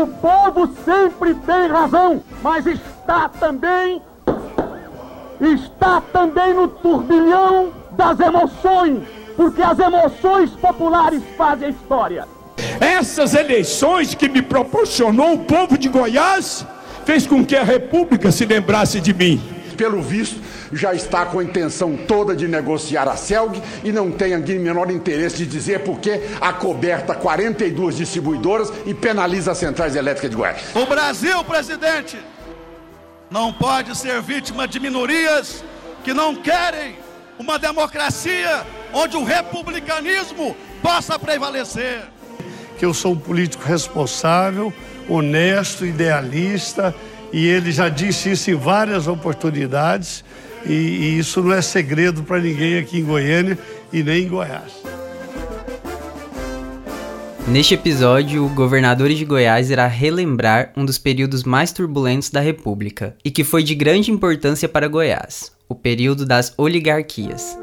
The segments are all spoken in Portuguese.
O povo sempre tem razão, mas está também está também no turbilhão das emoções, porque as emoções populares fazem a história. Essas eleições que me proporcionou o povo de Goiás fez com que a República se lembrasse de mim. Pelo visto, já está com a intenção toda de negociar a CELG e não tem aqui menor interesse de dizer por que acoberta 42 distribuidoras e penaliza as centrais elétricas de Goiás. O Brasil, presidente, não pode ser vítima de minorias que não querem uma democracia onde o republicanismo possa prevalecer. Que eu sou um político responsável, honesto, idealista, e ele já disse isso em várias oportunidades, e, e isso não é segredo para ninguém aqui em Goiânia e nem em Goiás. Neste episódio, o Governadores de Goiás irá relembrar um dos períodos mais turbulentos da República e que foi de grande importância para Goiás, o período das oligarquias.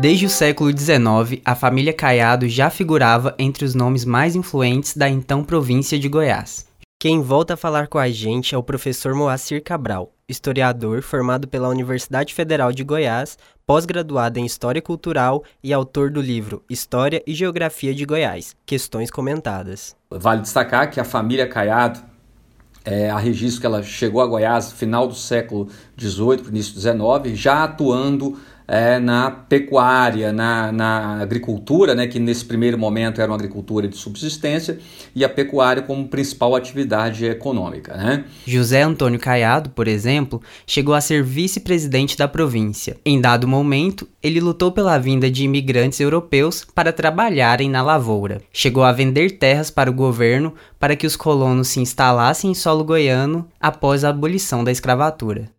Desde o século XIX, a família Caiado já figurava entre os nomes mais influentes da então província de Goiás. Quem volta a falar com a gente é o professor Moacir Cabral, historiador formado pela Universidade Federal de Goiás, pós-graduado em História Cultural e autor do livro História e Geografia de Goiás, Questões Comentadas. Vale destacar que a família Caiado, é, a registro que ela chegou a Goiás no final do século XVIII, início do XIX, já atuando é, na pecuária, na, na agricultura, né, que nesse primeiro momento era uma agricultura de subsistência, e a pecuária como principal atividade econômica. Né? José Antônio Caiado, por exemplo, chegou a ser vice-presidente da província. Em dado momento, ele lutou pela vinda de imigrantes europeus para trabalharem na lavoura. Chegou a vender terras para o governo para que os colonos se instalassem em solo goiano após a abolição da escravatura.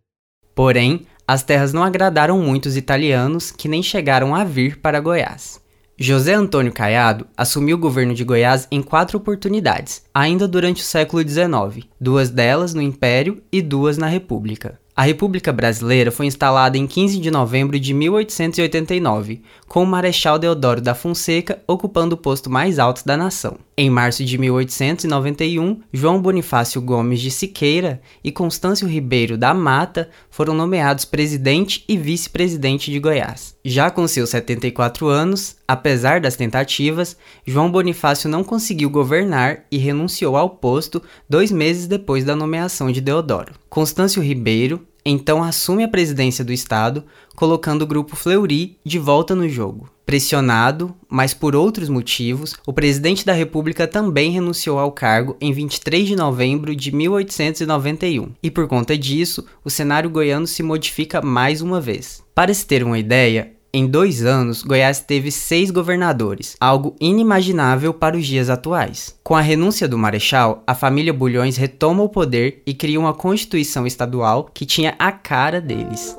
Porém, as terras não agradaram muito os italianos, que nem chegaram a vir para Goiás. José Antônio Caiado assumiu o governo de Goiás em quatro oportunidades, ainda durante o século XIX, duas delas no Império e duas na República. A República Brasileira foi instalada em 15 de novembro de 1889, com o Marechal Deodoro da Fonseca ocupando o posto mais alto da nação. Em março de 1891, João Bonifácio Gomes de Siqueira e Constâncio Ribeiro da Mata foram nomeados presidente e vice-presidente de Goiás. Já com seus 74 anos, apesar das tentativas, João Bonifácio não conseguiu governar e renunciou ao posto dois meses depois da nomeação de Deodoro. Constâncio Ribeiro então assume a presidência do Estado, colocando o grupo Fleury de volta no jogo. Pressionado, mas por outros motivos, o presidente da República também renunciou ao cargo em 23 de novembro de 1891, e por conta disso, o cenário goiano se modifica mais uma vez. Para se ter uma ideia, em dois anos, Goiás teve seis governadores, algo inimaginável para os dias atuais. Com a renúncia do Marechal, a família Bulhões retoma o poder e cria uma constituição estadual que tinha a cara deles.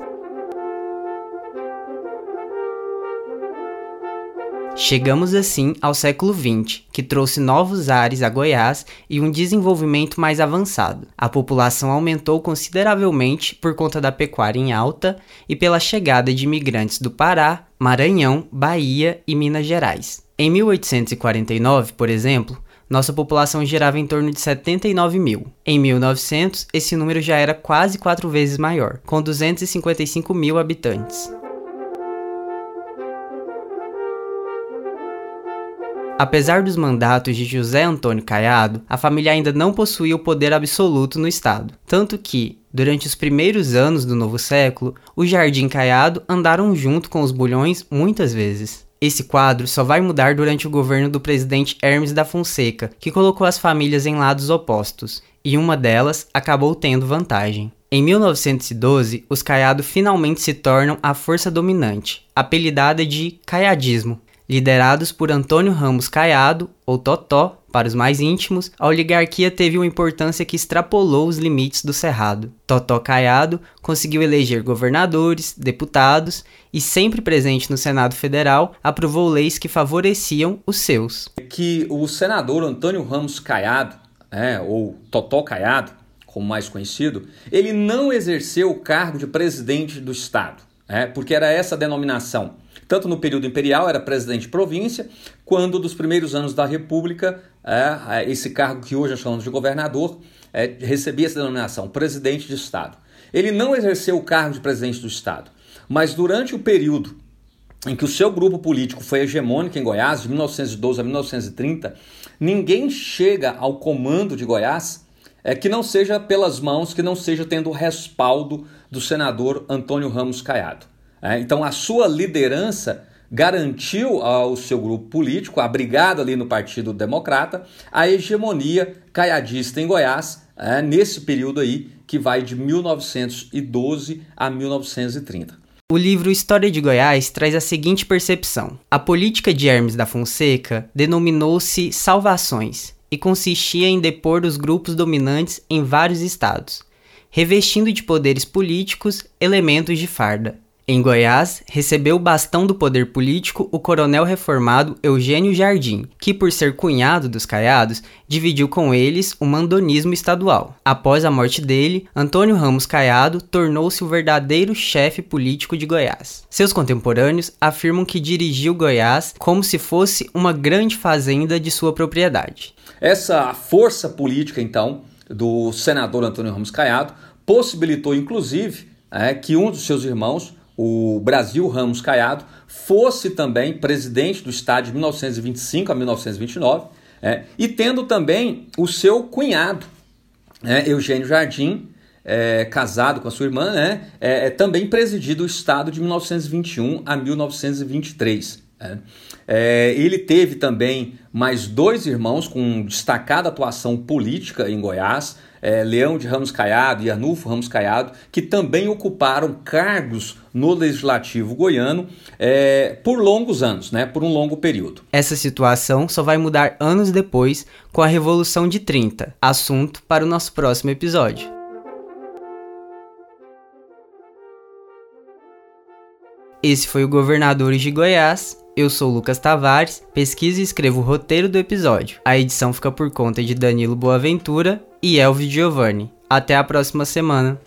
Chegamos assim ao século XX, que trouxe novos ares a Goiás e um desenvolvimento mais avançado. A população aumentou consideravelmente por conta da pecuária em alta e pela chegada de imigrantes do Pará, Maranhão, Bahia e Minas Gerais. Em 1849, por exemplo, nossa população girava em torno de 79 mil. Em 1900, esse número já era quase quatro vezes maior, com 255 mil habitantes. Apesar dos mandatos de José Antônio Caiado, a família ainda não possuía o poder absoluto no estado, tanto que, durante os primeiros anos do novo século, o Jardim Caiado andaram junto com os Bulhões muitas vezes. Esse quadro só vai mudar durante o governo do presidente Hermes da Fonseca, que colocou as famílias em lados opostos, e uma delas acabou tendo vantagem. Em 1912, os Caiado finalmente se tornam a força dominante, apelidada de caiadismo, Liderados por Antônio Ramos Caiado, ou Totó, para os mais íntimos, a oligarquia teve uma importância que extrapolou os limites do Cerrado. Totó Caiado conseguiu eleger governadores, deputados e, sempre presente no Senado Federal, aprovou leis que favoreciam os seus. Que o senador Antônio Ramos Caiado, é, ou Totó Caiado, como mais conhecido, ele não exerceu o cargo de presidente do Estado, é, porque era essa a denominação Tanto no período imperial era presidente de província, quando dos primeiros anos da República, é, é esse cargo que hoje chamamos de governador, é, recebia essa denominação, presidente de Estado. Ele não exerceu o cargo de presidente do Estado, mas durante o período em que o seu grupo político foi hegemônico em Goiás, de 1912 a 1930, ninguém chega ao comando de Goiás é, que não seja pelas mãos, que não seja tendo o respaldo do senador Antônio Ramos Caiado. É, então, a sua liderança garantiu ao seu grupo político, abrigado ali no Partido Democrata, a hegemonia caiadista em Goiás, é, nesse período aí que vai de 1912 a 1930. O livro História de Goiás traz a seguinte percepção: a política de Hermes da Fonseca denominou-se salvações e consistia em depor os grupos dominantes em vários estados, revestindo de poderes políticos elementos de farda. Em Goiás, recebeu o bastão do poder político o coronel reformado Eugênio Jardim, que, por ser cunhado dos Caiados, dividiu com eles o mandonismo estadual. Após a morte dele, Antônio Ramos Caiado tornou-se o verdadeiro chefe político de Goiás. Seus contemporâneos afirmam que dirigiu Goiás como se fosse uma grande fazenda de sua propriedade. Essa força política, então, do senador Antônio Ramos Caiado possibilitou, inclusive, é, que um dos seus irmãos, o Brasil Ramos Caiado, fosse também presidente do Estado de 1925 a 1929, é, e tendo também o seu cunhado, é, Eugênio Jardim, é, casado com a sua irmã, né, é, é também presidido o Estado de 1921 a 1923. É. é, ele teve também mais dois irmãos com destacada atuação política em Goiás, é, Leão de Ramos Caiado e Arnulfo Ramos Caiado, que também ocuparam cargos no legislativo goiano é, por longos anos, né, por um longo período. Essa situação só vai mudar anos depois com a Revolução de 30, assunto para o nosso próximo episódio. Esse foi o Governadores de Goiás. Eu sou Lucas Tavares, pesquiso e escrevo o roteiro do episódio. A edição fica por conta de Danilo Boaventura e Elvio Giovanni. Até a próxima semana.